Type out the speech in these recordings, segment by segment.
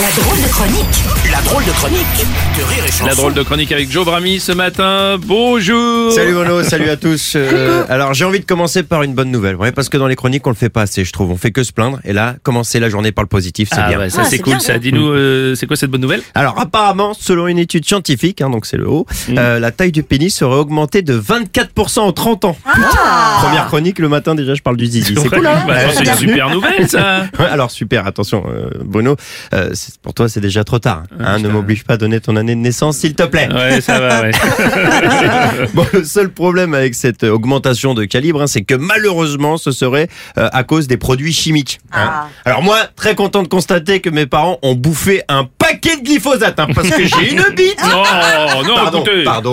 La drôle de chronique La drôle de chronique de Rire et Chanson. La drôle de chronique avec Joe Brami ce matin. Bonjour. Salut Bruno, salut à tous. Euh, alors j'ai envie de commencer par une bonne nouvelle, ouais, parce que dans les chroniques on le fait pas assez, je trouve. On fait que se plaindre, et là, commencer la journée par le positif, c'est Ah bien. ouais, ça Ah, c'est cool bien, ça. Dis-nous, euh, c'est quoi cette bonne nouvelle? Alors apparemment, selon une étude scientifique, hein, donc c'est le haut, euh, la taille du pénis serait augmentée de 24% en 30 ans. Première chronique le matin déjà, je parle du zizi. C'est cool. hein Bah. C'est une super nouvelle ça. Ouais, Alors super, attention euh, Bruno, euh, c'est- pour toi c'est déjà trop tard. Hein, ne putain. m'oblige pas à donner ton année de naissance s'il te plaît. Ouais, ça va, ouais. Bon, le seul problème avec cette euh, augmentation de calibre, hein, c'est que malheureusement, ce serait euh, à cause des produits chimiques. hein. Ah. Alors moi, très content de constater que mes parents ont bouffé un paquet de glyphosate, hein, parce que j'ai une bite. Non, non, Pardon, écoutez. pardon,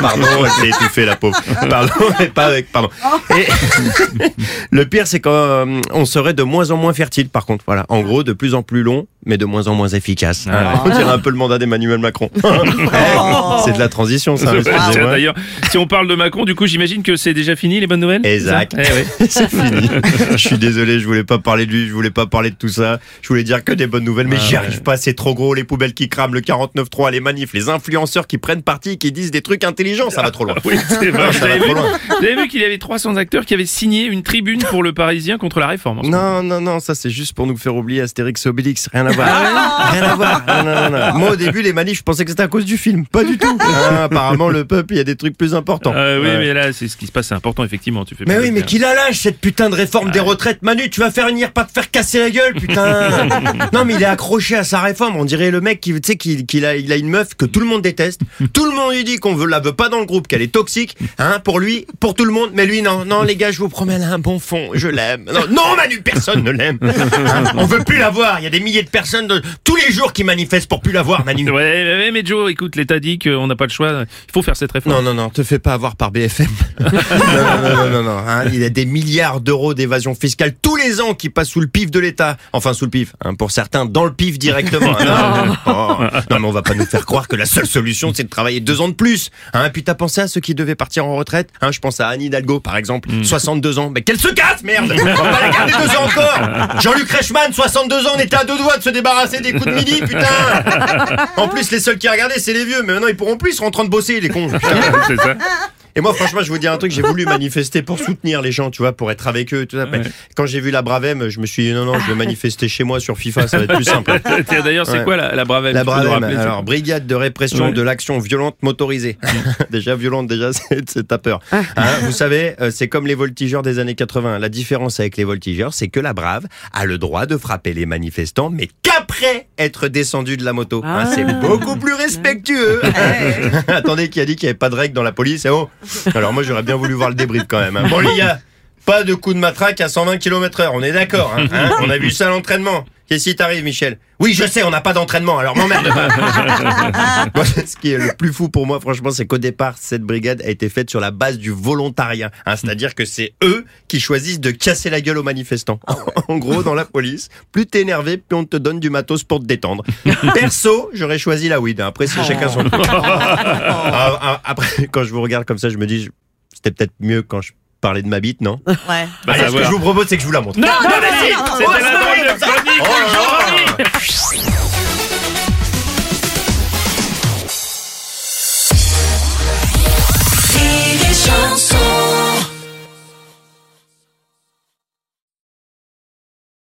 pardon, elle s'est étouffée la pauvre. Pardon, mais pas avec, pardon. Et le pire, c'est qu'on serait de moins en moins fertile, par contre. Voilà, en gros, de plus en plus long, mais de moins en moins efficace. Ah. On dirait un peu le mandat d'Emmanuel Macron. Eh, c'est de la transition, ça. D'ailleurs, si on parle de Macron, du coup, j'imagine que c'est déjà fini les bonnes nouvelles? Exact. Eh c'est fini. je suis désolé, je voulais pas parler de lui, je voulais pas parler de tout ça. Je voulais dire que des bonnes nouvelles, mais Ah j'y ouais. arrive pas, c'est trop gros, les poubelles qui crament, le 49.3, les manifs, les influenceurs qui prennent parti, qui disent des trucs intelligents, ça va trop loin. Oui, c'est vrai. Ah, Vous ça va avez, trop vu, loin. vous avez vu qu'il y avait 300 acteurs qui avaient signé une tribune pour le Parisien contre la réforme. Non, non, non, ça c'est juste pour nous faire oublier Astérix et Obélix, rien à voir. Ah rien à voir. Non, non, non, non. Moi au début, les manifs, je pensais que c'était à cause du film, pas du tout. Ah, apparemment, le peuple, il y a des trucs plus importants. Euh, oui, mais là, c'est ce qui se passe, c'est important, effectivement. Tu fais Mais oui, mais qu'il a lâche cette putain de réforme des retraites. Manu, tu vas faire une pas te faire casser la gueule, putain. non, mais il est accroché à sa réforme. On dirait le mec qui, tu sais, qu'il a, il a une meuf que tout le monde déteste. Tout le monde lui dit qu'on veut, la veut pas dans le groupe, qu'elle est toxique, hein, pour lui, pour tout le monde. Mais lui, non, non, les gars, je vous promets, elle a un bon fond. Je l'aime. Non, non, Manu, personne ne l'aime. On veut plus la voir. Il y a des milliers de personnes de, tous les jours qui manifestent pour plus la voir, Manu. Ouais, mais Joe, écoute, l'État dit qu'on n'a pas le choix. Il faut faire cette réforme. Non, non, non, te fais pas avoir par BFM. non, non, non, non, non, non, hein, il y a des milliards d'euros d'évasion fiscale tous les ans qui passent sous le pif de l'État. Enfin, sous le pif, hein, pour certains, dans le pif directement. hein. Non, Oh. non, mais on va pas nous faire croire que la seule solution, c'est de travailler deux ans de plus. Hein, puis t'as pensé à ceux qui devaient partir en retraite hein, Je pense à Anne Hidalgo, par exemple, 62 ans. Mais qu'elle se casse, merde On va pas la garder deux ans encore Jean-Luc Reichmann, 62 ans, on était à deux doigts de se débarrasser des coups de midi, putain En plus, les seuls qui regardaient, c'est les vieux. Mais maintenant, ils pourront plus, ils seront en train de bosser, les cons. putain. c'est ça. Et moi, franchement, je vais vous dire un truc, j'ai voulu manifester pour soutenir les gens, tu vois, pour être avec eux. Tout ça. Ouais. Quand j'ai vu la Bravem, je me suis dit non, non, je vais manifester chez moi sur FIFA, ça va être plus simple. D'ailleurs, c'est Ouais. quoi la, la Bravem La Bravem, alors brigade de répression Ouais. de l'action violente motorisée. déjà violente, déjà c'est c'est ta peur. Hein, vous savez, euh, c'est comme les voltigeurs des années 80. La différence avec les voltigeurs, c'est que la Brave a le droit de frapper les manifestants, mais être descendu de la moto. Hein, c'est beaucoup plus respectueux. Attendez, qui a dit qu'il n'y avait pas de règles dans la police eh oh. Alors moi, j'aurais bien voulu voir le débrief quand même. hein. Bon les gars, pas de coup de matraque à 120 km heure, on est d'accord. hein, hein on a vu ça à l'entraînement. Qu'est-ce qui t'arrive, Michel? Oui, je sais, on n'a pas d'entraînement, alors m'emmerde pas. Moi, ce qui est le plus fou pour moi, franchement, c'est qu'au départ, cette brigade a été faite sur la base du volontariat. hein, C'est-à-dire que c'est eux qui choisissent de casser la gueule aux manifestants. en gros, dans la police, plus t'es énervé, plus on te donne du matos pour te détendre. Perso, j'aurais choisi la weed. hein. Après, c'est chacun son truc. Ah, ah, Après, quand je vous regarde comme ça, je me dis, c'était peut-être mieux quand je parlais de ma bite, non? Ouais. Bah, ce que va. je vous propose, c'est que je vous la montre. Non, non, non, mais si